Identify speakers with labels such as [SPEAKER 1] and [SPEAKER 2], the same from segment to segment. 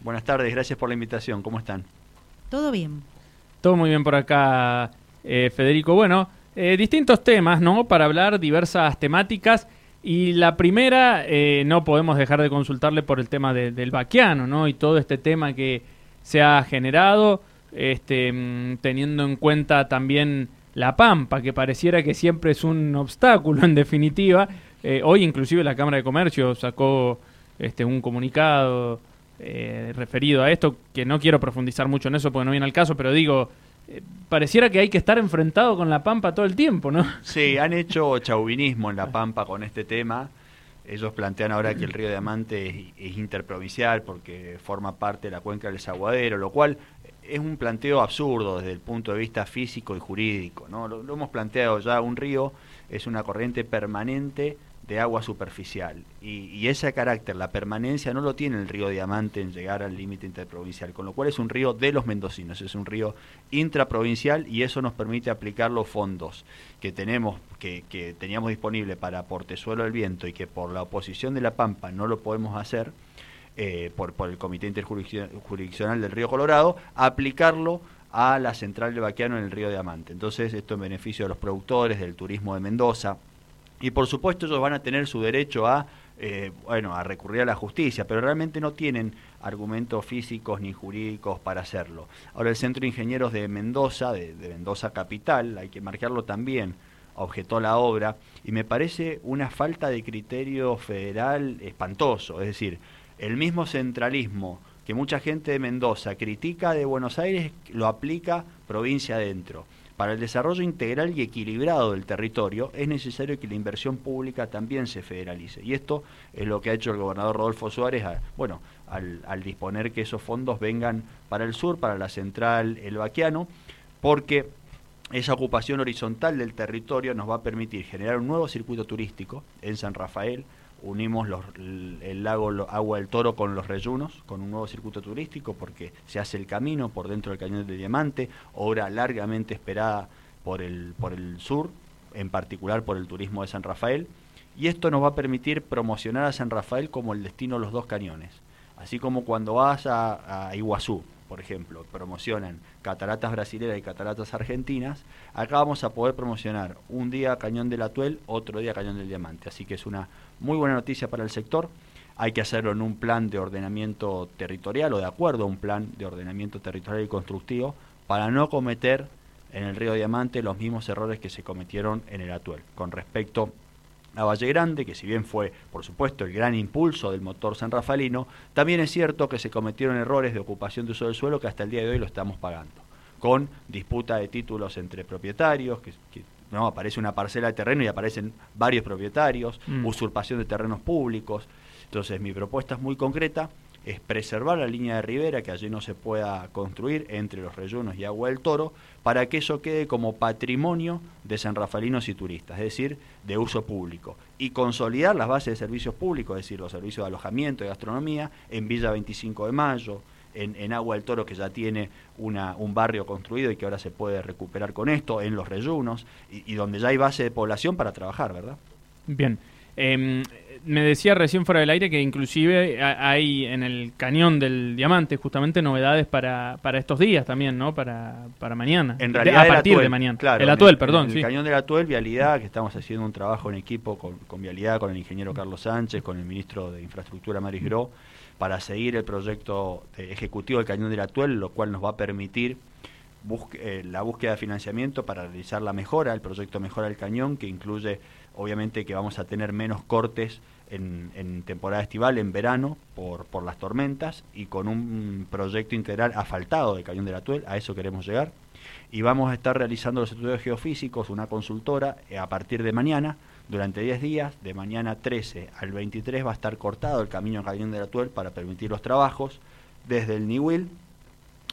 [SPEAKER 1] Buenas tardes, gracias por la invitación. ¿Cómo están?
[SPEAKER 2] Todo bien.
[SPEAKER 3] Todo muy bien por acá, eh, Federico. Bueno, eh, distintos temas, ¿no? Para hablar diversas temáticas. Y la primera, eh, no podemos dejar de consultarle por el tema del vaquiano, ¿no? Y todo este tema que se ha generado, este, mm, teniendo en cuenta también la pampa, que pareciera que siempre es un obstáculo en definitiva. hoy inclusive la Cámara de Comercio sacó este, un comunicado eh, referido a esto, que no quiero profundizar mucho en eso porque no viene al caso, pero digo, eh, pareciera que hay que estar enfrentado con la Pampa todo el tiempo, ¿no?
[SPEAKER 1] Sí, han hecho chauvinismo en la Pampa con este tema. Ellos plantean ahora que el río Diamante es, interprovincial porque forma parte de la cuenca del Zaguadero, lo cual es un planteo absurdo desde el punto de vista físico y jurídico. ¿no? lo hemos planteado ya, un río es una corriente permanente de agua superficial. Y, ese carácter, la permanencia, no lo tiene el río Diamante en llegar al límite interprovincial, con lo cual es un río de los mendocinos, es un río intraprovincial y eso nos permite aplicar los fondos que tenemos, que, que teníamos disponible para Portezuelo del Viento y que por la oposición de La Pampa no lo podemos hacer. Eh, por, por el Comité Interjurisdiccional del Río Colorado, aplicarlo a la central de Baquiano en el río Diamante. Entonces, esto en beneficio de los productores, del turismo de Mendoza, y por supuesto ellos van a tener su derecho a, eh, bueno, a recurrir a la justicia, pero realmente no tienen argumentos físicos ni jurídicos para hacerlo. Ahora el Centro de Ingenieros de Mendoza, de, Mendoza Capital, hay que marcarlo también, objetó la obra y me parece una falta de criterio federal espantoso, es decir, el mismo centralismo que mucha gente de Mendoza critica de Buenos Aires lo aplica provincia adentro. Para el desarrollo integral y equilibrado del territorio es necesario que la inversión pública también se federalice. Y esto es lo que ha hecho el gobernador Rodolfo Suárez, bueno, al, disponer que esos fondos vengan para el sur, para la central El Baquiano, porque esa ocupación horizontal del territorio nos va a permitir generar un nuevo circuito turístico en San Rafael, unimos el lago Agua del Toro con los reyunos, con un nuevo circuito turístico, porque se hace el camino por dentro del Cañón de Diamante, obra largamente esperada por el, por el sur, en particular por el turismo de San Rafael, y esto nos va a permitir promocionar a San Rafael como el destino de los dos cañones, así como cuando vas a, a Iguazú, por ejemplo, promocionan cataratas brasileras y cataratas argentinas, acá vamos a poder promocionar un día Cañón del Atuel, otro día Cañón del Diamante. Así que es una muy buena noticia para el sector. Hay que hacerlo en un plan de ordenamiento territorial o de acuerdo a un plan de ordenamiento territorial y constructivo para no cometer en el río Diamante los mismos errores que se cometieron en el Atuel con respecto a Valle Grande, que si bien fue, por supuesto, el gran impulso del motor San Rafaelino, también es cierto que se cometieron errores de ocupación de uso del suelo que hasta el día de hoy lo estamos pagando, con disputa de títulos entre propietarios, que, no aparece una parcela de terreno y aparecen varios propietarios, mm. usurpación de terrenos públicos. Entonces, mi propuesta es muy concreta, es preservar la línea de ribera, que allí no se pueda construir entre los reyunos y Agua del Toro, para que eso quede como patrimonio de San Rafaelinos y turistas, es decir, de uso público. Y consolidar las bases de servicios públicos, es decir, los servicios de alojamiento y gastronomía, en Villa 25 de Mayo, en, Agua del Toro, que ya tiene una, un barrio construido y que ahora se puede recuperar con esto, en los reyunos, y, y donde ya hay base de población para trabajar, ¿verdad?
[SPEAKER 3] Bien. Eh, me decía recién fuera del aire que inclusive hay en el cañón del diamante justamente novedades para, para estos días también, ¿no? Para, para mañana.
[SPEAKER 1] En realidad,
[SPEAKER 3] a partir de mañana.
[SPEAKER 1] Claro, el Atuel, perdón. el cañón del Atuel, Vialidad, que estamos haciendo un trabajo en equipo con, con Vialidad, con el ingeniero Carlos Sánchez, con el ministro de Infraestructura Maris Gro, para seguir el proyecto ejecutivo del cañón del Atuel, lo cual nos va a permitir eh, la búsqueda de financiamiento para realizar la mejora, el proyecto Mejora del Cañón, que incluye obviamente que vamos a tener menos cortes en, temporada estival, en verano, por, por, las tormentas, y con un proyecto integral asfaltado de Cañón de la Tuel, a eso queremos llegar. Y vamos a estar realizando los estudios geofísicos, una consultora, eh, a partir de mañana, durante 10 días, de mañana 13 al 23 va a estar cortado el camino a Cañón de la Tuel para permitir los trabajos, desde el Niwil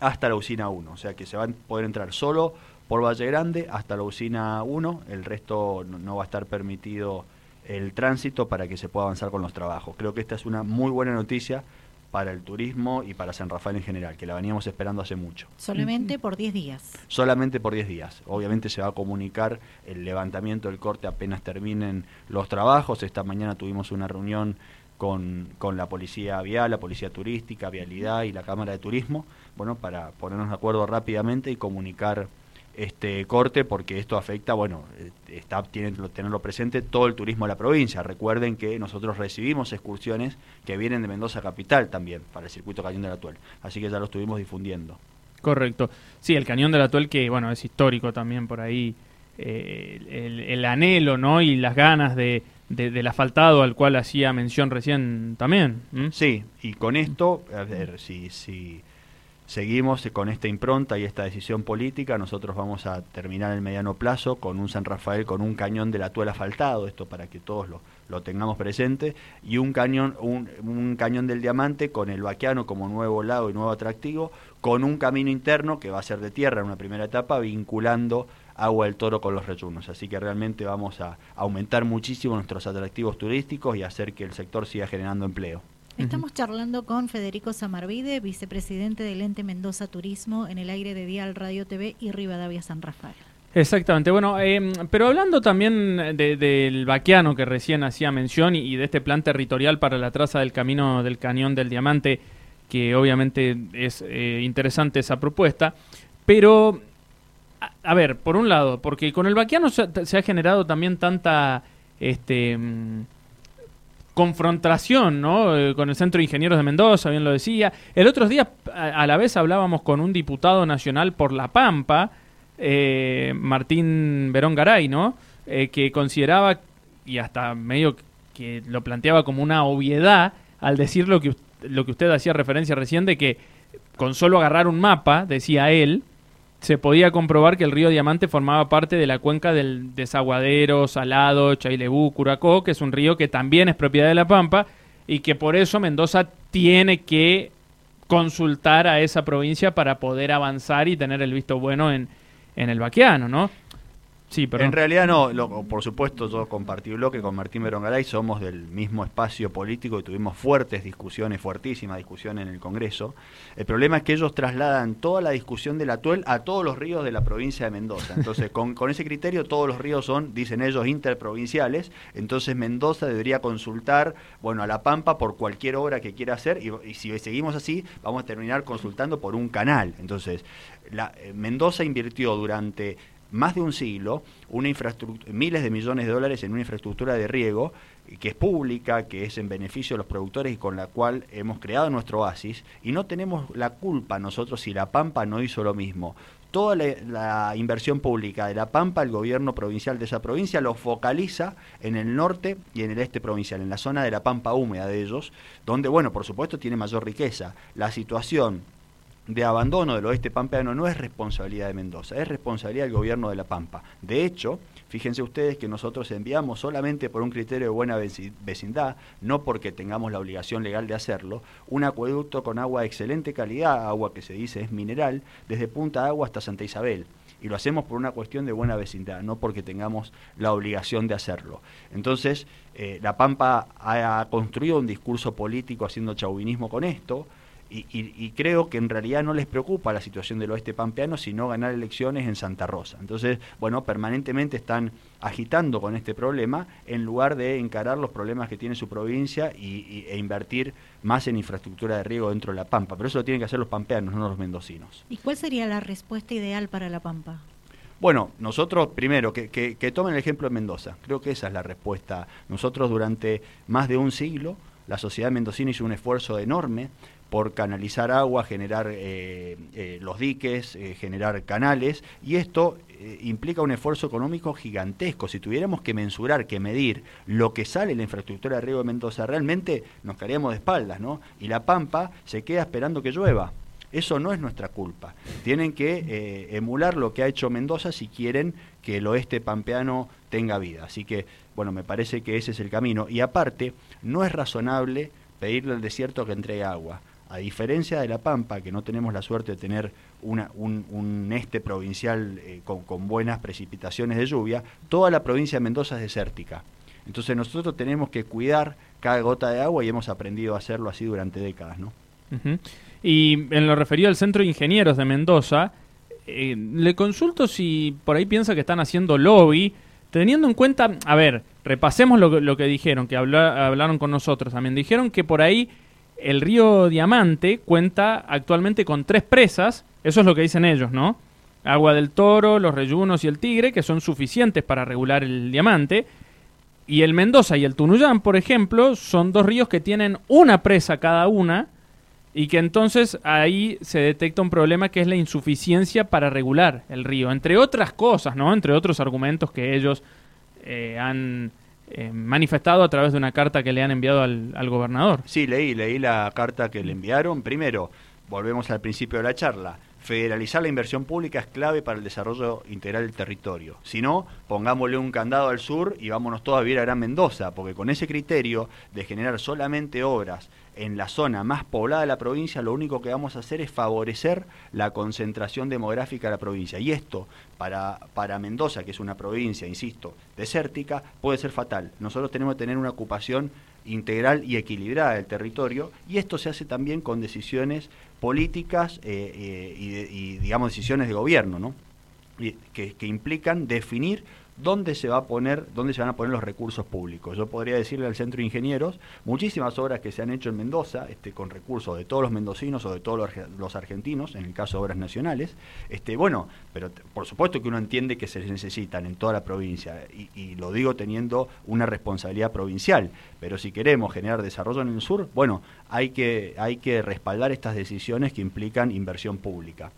[SPEAKER 1] hasta la usina 1, o sea que se van a poder entrar solo por Valle Grande hasta la usina 1, el resto no va a estar permitido el tránsito para que se pueda avanzar con los trabajos. Creo que esta es una muy buena noticia para el turismo y para San Rafael en general, que la veníamos esperando hace mucho.
[SPEAKER 2] Solamente por 10 días.
[SPEAKER 1] Solamente por 10 días. Obviamente se va a comunicar el levantamiento del corte apenas terminen los trabajos. Esta mañana tuvimos una reunión con, con la policía vial, la policía turística, vialidad y la Cámara de Turismo, bueno, para ponernos de acuerdo rápidamente y comunicar este corte porque esto afecta, bueno, eh, está tienen tenerlo presente todo el turismo de la provincia. Recuerden que nosotros recibimos excursiones que vienen de Mendoza capital también para el circuito Cañón del Atuel, así que ya lo estuvimos difundiendo.
[SPEAKER 3] Correcto. Sí, el Cañón del Atuel que, bueno, es histórico también por ahí eh, el, el, anhelo, ¿no? Y las ganas de, de, del asfaltado al cual hacía mención recién también.
[SPEAKER 1] Sí, y con esto, a ver, si, si seguimos con esta impronta y esta decisión política, nosotros vamos a terminar el mediano plazo con un San Rafael con un cañón de la tuela asfaltado, esto para que todos lo, lo tengamos presente, y un cañón, un, un, cañón del diamante con el vaquiano como nuevo lago y nuevo atractivo, con un camino interno que va a ser de tierra en una primera etapa, vinculando agua del toro con los reyunos. Así que realmente vamos a aumentar muchísimo nuestros atractivos turísticos y hacer que el sector siga generando empleo.
[SPEAKER 2] Estamos charlando con Federico Samarvide, vicepresidente del ente Mendoza Turismo en el aire de Dial Radio TV y Rivadavia San Rafael.
[SPEAKER 3] Exactamente, bueno, eh, pero hablando también del de, vaquiano que recién hacía mención y, y, de este plan territorial para la traza del camino del Cañón del Diamante, que obviamente es eh, interesante esa propuesta, pero a, ver, por un lado, porque con el vaquiano se, se ha generado también tanta este confrontación ¿no? Eh, con el Centro de Ingenieros de Mendoza, bien lo decía. El otro día a, a la vez hablábamos con un diputado nacional por La Pampa, eh, Martín Verón Garay, ¿no? Eh, que consideraba, y hasta medio que lo planteaba como una obviedad, al decir lo que, lo que usted hacía referencia recién, de que con solo agarrar un mapa, decía él, se podía comprobar que el río Diamante formaba parte de la cuenca del desaguadero, Salado, Chailebú, Curacó, que es un río que también es propiedad de La Pampa y que por eso Mendoza tiene que consultar a esa provincia para poder avanzar y tener el visto bueno en, en el vaqueano, ¿no?
[SPEAKER 1] Sí, pero en realidad no, lo, por supuesto yo compartí bloque con Martín Berongaray, somos del mismo espacio político y tuvimos fuertes discusiones, fuertísimas discusiones en el Congreso. El problema es que ellos trasladan toda la discusión del Atuel a todos los ríos de la provincia de Mendoza. Entonces, con, ese criterio todos los ríos son, dicen ellos, interprovinciales. Entonces Mendoza debería consultar, bueno, a La Pampa por cualquier obra que quiera hacer y, y si seguimos así vamos a terminar consultando por un canal. Entonces, la, eh, Mendoza invirtió durante más de un siglo una miles de millones de dólares en una infraestructura de riego que es pública, que es en beneficio de los productores y con la cual hemos creado nuestro oasis y no tenemos la culpa nosotros si La Pampa no hizo lo mismo. Toda la, la, inversión pública de La Pampa, el gobierno provincial de esa provincia lo focaliza en el norte y en el este provincial, en la zona de la Pampa húmeda de ellos, donde, bueno, por supuesto tiene mayor riqueza. La situación de abandono del oeste pampeano no es responsabilidad de Mendoza, es responsabilidad del gobierno de La Pampa. De hecho, fíjense ustedes que nosotros enviamos solamente por un criterio de buena vecindad, no porque tengamos la obligación legal de hacerlo, un acueducto con agua de excelente calidad, agua que se dice es mineral, desde Punta Agua hasta Santa Isabel. Y lo hacemos por una cuestión de buena vecindad, no porque tengamos la obligación de hacerlo. Entonces, eh, La Pampa ha construido un discurso político haciendo chauvinismo con esto, y, y, y, creo que en realidad no les preocupa la situación del oeste pampeano, sino ganar elecciones en Santa Rosa. Entonces, bueno, permanentemente están agitando con este problema en lugar de encarar los problemas que tiene su provincia y, e invertir más en infraestructura de riego dentro de la Pampa. Pero eso lo tienen que hacer los pampeanos, no los mendocinos.
[SPEAKER 2] ¿Y cuál sería la respuesta ideal para la Pampa?
[SPEAKER 1] Bueno, nosotros primero, que, que, que tomen el ejemplo de Mendoza. Creo que esa es la respuesta. Nosotros durante más de un siglo, la sociedad mendocina hizo un esfuerzo enorme por canalizar agua, generar eh, eh, los diques, eh, generar canales, y esto eh, implica un esfuerzo económico gigantesco. Si tuviéramos que mensurar, que medir lo que sale en la infraestructura de riego de Mendoza, realmente nos caeríamos de espaldas, ¿no? Y la Pampa se queda esperando que llueva. Eso no es nuestra culpa. Tienen que eh, emular lo que ha hecho Mendoza si quieren que el oeste pampeano tenga vida. Así que, bueno, me parece que ese es el camino. Y aparte, no es razonable pedirle al desierto que entregue agua. A diferencia de La Pampa, que no tenemos la suerte de tener una, un, este provincial eh, con, con, buenas precipitaciones de lluvia, toda la provincia de Mendoza es desértica. Entonces nosotros tenemos que cuidar cada gota de agua y hemos aprendido a hacerlo así durante décadas. ¿no?
[SPEAKER 3] Y en lo referido al Centro de Ingenieros de Mendoza, eh, le consulto si por ahí piensa que están haciendo lobby teniendo en cuenta, a ver, repasemos lo, lo que dijeron, que habla- hablaron con nosotros también. Dijeron que por ahí el río Diamante cuenta actualmente con tres presas, eso es lo que dicen ellos, ¿no? Agua del Toro, los Reyunos y el Tigre, que son suficientes para regular el diamante. Y el Mendoza y el Tunuyán, por ejemplo, son dos ríos que tienen una presa cada una y que entonces ahí se detecta un problema que es la insuficiencia para regular el río, entre otras cosas, ¿no? Entre otros argumentos que ellos eh, han eh, manifestado a través de una carta que le han enviado al, al gobernador.
[SPEAKER 1] Sí, leí, leí la carta que le enviaron. Primero, volvemos al principio de la charla. Federalizar la inversión pública es clave para el desarrollo integral del territorio. Si no, pongámosle un candado al sur y vámonos todos a vivir a Gran Mendoza, porque con ese criterio de generar solamente obras en la zona más poblada de la provincia, lo único que vamos a hacer es favorecer la concentración demográfica de la provincia. Y esto, para, para Mendoza, que es una provincia, insisto, desértica, puede ser fatal. Nosotros tenemos que tener una ocupación integral y equilibrada del territorio, y esto se hace también con decisiones políticas eh, eh, y, y, digamos, decisiones de gobierno, ¿no? Que implican definir dónde se va a poner, dónde se van a poner los recursos públicos. Yo podría decirle al Centro de Ingenieros, muchísimas obras que se han hecho en Mendoza, este, con recursos de todos los mendocinos o de todos los, arge- los argentinos, en el caso de obras nacionales, este, bueno, pero por supuesto que uno entiende que se necesitan en toda la provincia, y, y lo digo teniendo una responsabilidad provincial, pero si queremos generar desarrollo en el sur, bueno, hay que, hay que respaldar estas decisiones que implican inversión pública.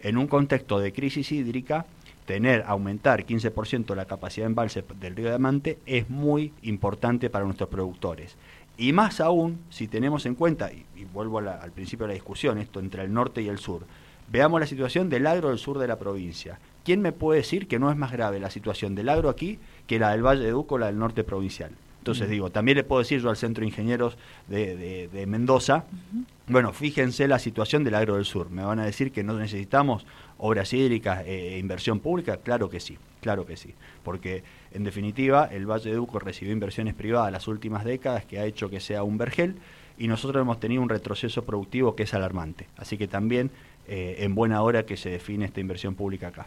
[SPEAKER 1] En un contexto de crisis hídrica, tener, aumentar 15% la capacidad de embalse del río Diamante es muy importante para nuestros productores. Y más aún si tenemos en cuenta, y, vuelvo al principio de la discusión, esto entre el norte y el sur, veamos la situación del agro del sur de la provincia. ¿Quién me puede decir que no es más grave la situación del agro aquí que la del Valle de Duco o la del norte provincial? Entonces digo, también le puedo decir yo al Centro de Ingenieros de, de- de Mendoza, bueno, fíjense la situación del agro del sur. Me van a decir que no necesitamos obras hídricas e inversión pública. Claro que sí, claro que sí. Porque, en definitiva, el Valle de Duco recibió inversiones privadas las últimas décadas que ha hecho que sea un vergel y nosotros hemos tenido un retroceso productivo que es alarmante. Así que también eh, en buena hora que se define esta inversión pública acá.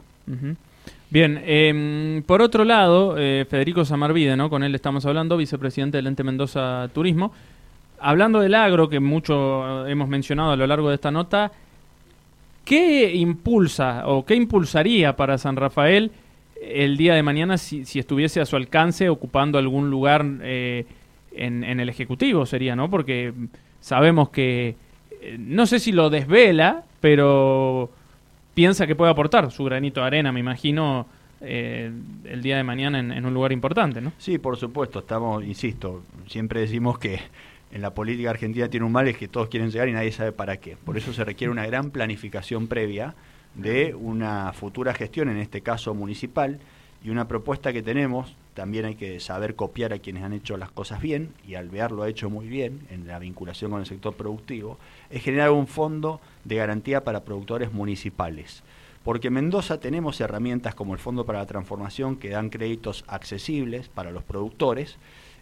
[SPEAKER 3] Bien, em, por otro lado, eh, Federico Samarvide, ¿no? Con él estamos hablando, vicepresidente del Ente Mendoza Turismo. Hablando del agro, que mucho hemos mencionado a lo largo de esta nota, ¿qué impulsa o qué impulsaría para San Rafael el día de mañana si, estuviese a su alcance ocupando algún lugar eh, en, en el Ejecutivo? Sería, ¿no? Porque sabemos que, eh, no sé si lo desvela, pero piensa que puede aportar su granito de arena, me imagino, eh, el día de mañana en, en un lugar importante, ¿no?
[SPEAKER 1] Sí, por supuesto, estamos, insisto, siempre decimos que en la política argentina tiene un mal es que todos quieren llegar y nadie sabe para qué. Por eso se requiere una gran planificación previa de una futura gestión, en este caso municipal, y una propuesta que tenemos, también hay que saber copiar a quienes han hecho las cosas bien, y Alvear lo ha hecho muy bien en la vinculación con el sector productivo, es generar un fondo de garantía para productores municipales. Porque en Mendoza tenemos herramientas como el Fondo para la Transformación que dan créditos accesibles para los productores,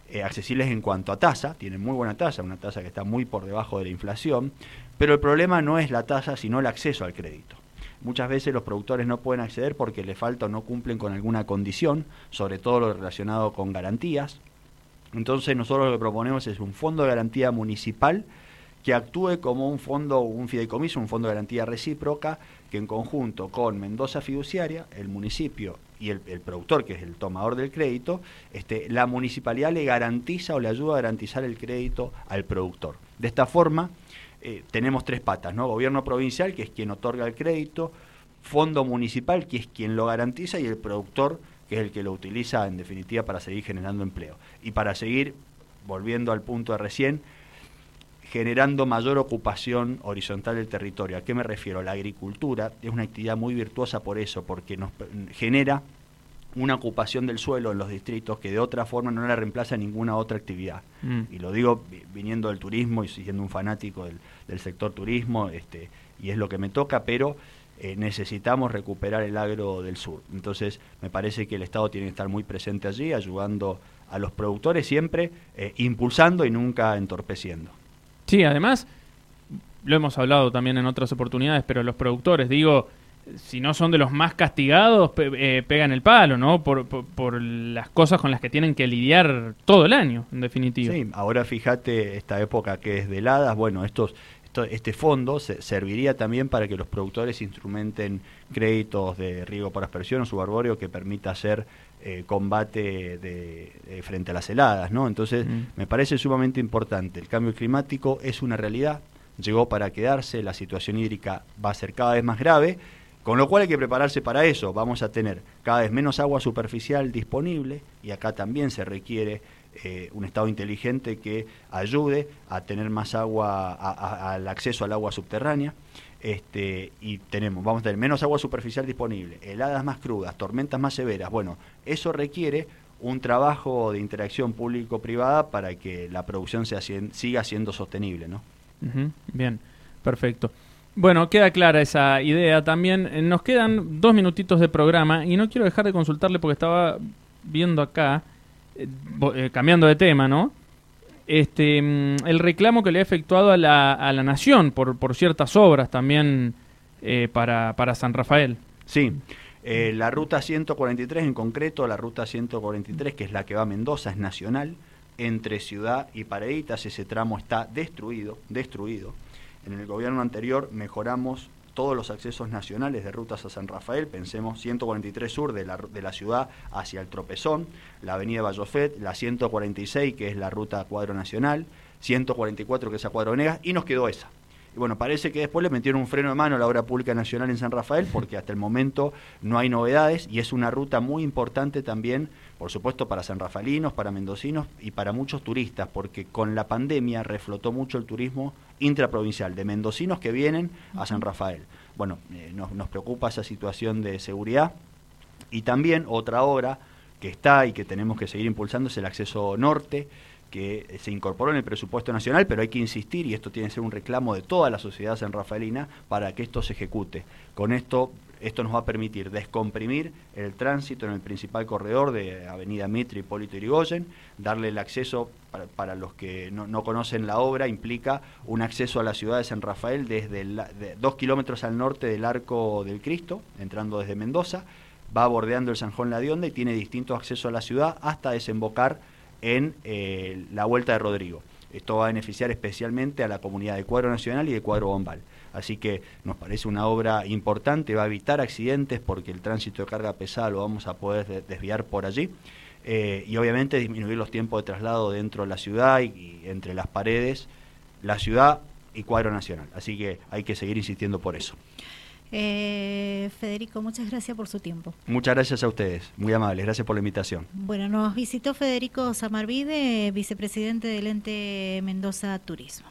[SPEAKER 1] eh, accesibles en cuanto a tasa, tienen muy buena tasa, una tasa que está muy por debajo de la inflación, pero el problema no es la tasa, sino el acceso al crédito. Muchas veces los productores no pueden acceder porque le falta o no cumplen con alguna condición, sobre todo lo relacionado con garantías. Entonces nosotros lo que proponemos es un fondo de garantía municipal que actúe como un fondo, un fideicomiso, un fondo de garantía recíproca, que en conjunto con Mendoza Fiduciaria, el municipio y el, el productor, que es el tomador del crédito, este, la municipalidad le garantiza o le ayuda a garantizar el crédito al productor. De esta forma, eh, tenemos tres patas, ¿no? Gobierno provincial, que es quien otorga el crédito, fondo municipal, que es quien lo garantiza, y el productor, que es el que lo utiliza en definitiva para seguir generando empleo. Y para seguir, volviendo al punto de recién, generando mayor ocupación horizontal del territorio. ¿A qué me refiero? La agricultura es una actividad muy virtuosa por eso, porque nos genera una ocupación del suelo en los distritos que de otra forma no la reemplaza ninguna otra actividad.
[SPEAKER 3] Mm.
[SPEAKER 1] Y lo digo vi- viniendo del turismo y siendo un fanático del, del sector turismo, este, y es lo que me toca, pero eh, necesitamos recuperar el agro del sur. Entonces, me parece que el Estado tiene que estar muy presente allí, ayudando a los productores siempre, eh, impulsando y nunca entorpeciendo.
[SPEAKER 3] Sí, además, lo hemos hablado también en otras oportunidades, pero los productores, digo, si no son de los más castigados, eh, pegan el palo, ¿no? Por, por, las cosas con las que tienen que lidiar todo el año, en definitiva.
[SPEAKER 1] Sí, ahora fíjate esta época que es de heladas, bueno, estos este fondo serviría también para que los productores instrumenten créditos de riego por aspersión o subarbóreo que permita hacer eh, combate de, frente a las heladas, ¿no? Entonces, mm. me parece sumamente importante. El cambio climático es una realidad, llegó para quedarse, la situación hídrica va a ser cada vez más grave, con lo cual hay que prepararse para eso. Vamos a tener cada vez menos agua superficial disponible y acá también se requiere eh, un estado inteligente que ayude a tener más agua, al acceso al agua subterránea. Este, y tenemos, vamos a tener menos agua superficial disponible, heladas más crudas, tormentas más severas. Bueno, eso requiere un trabajo de interacción público-privada para que la producción sea, siga siendo sostenible, ¿no?
[SPEAKER 3] bien, perfecto. Bueno, queda clara esa idea también. Eh, nos quedan dos minutitos de programa y no quiero dejar de consultarle porque estaba viendo acá eh, eh, cambiando de tema, ¿no? Este, mm, el reclamo que le ha efectuado a la, a la Nación por, por ciertas obras también eh, para, para San Rafael.
[SPEAKER 1] Sí, la ruta 143 en concreto, la ruta 143 que es la que va a Mendoza, es nacional, entre Ciudad y Pareditas, ese tramo está destruido, destruido. En el gobierno anterior mejoramos todos los accesos nacionales de rutas a San Rafael, pensemos 143 sur de la, de la ciudad hacia el Tropezón, la avenida Vallofet, la 146 que es la ruta Cuadro Nacional, 144 que es a Cuadro Negas, y nos quedó esa. Y bueno, parece que después le metieron un freno de mano a la obra pública nacional en San Rafael porque hasta el momento no hay novedades y es una ruta muy importante también, por supuesto, para sanrafalinos, para mendocinos y para muchos turistas, porque con la pandemia reflotó mucho el turismo intraprovincial de mendocinos que vienen a San Rafael. Bueno, eh, nos, nos preocupa esa situación de seguridad y también otra obra que está y que tenemos que seguir impulsando es el acceso norte que se incorporó en el presupuesto nacional, pero hay que insistir, y esto tiene que ser un reclamo de toda la sociedad sanrafaelina, para que esto se ejecute. Con esto, esto nos va a permitir descomprimir el tránsito en el principal corredor de Avenida Mitre Hipólito Yrigoyen, darle el acceso, para, los que no, conocen la obra, implica un acceso a la ciudad de San Rafael desde dos kilómetros al norte del Arco del Cristo, entrando desde Mendoza, va bordeando el Sanjón Ladionda y tiene distintos accesos a la ciudad hasta desembocar en eh, la Vuelta de Rodrigo. Esto va a beneficiar especialmente a la comunidad de Cuadro Nacional y de Cuadro Bombal. Así que nos parece una obra importante, va a evitar accidentes porque el tránsito de carga pesada lo vamos a poder desviar por allí. Eh, y obviamente disminuir los tiempos de traslado dentro de la ciudad y, entre las paredes, la ciudad y Cuadro Nacional. Así que hay que seguir insistiendo por eso.
[SPEAKER 2] Eh, Federico, muchas gracias por su tiempo.
[SPEAKER 1] Muchas gracias a ustedes, muy amables, gracias por la invitación.
[SPEAKER 2] Bueno, nos visitó Federico Samarvide, vicepresidente del ente Mendoza Turismo.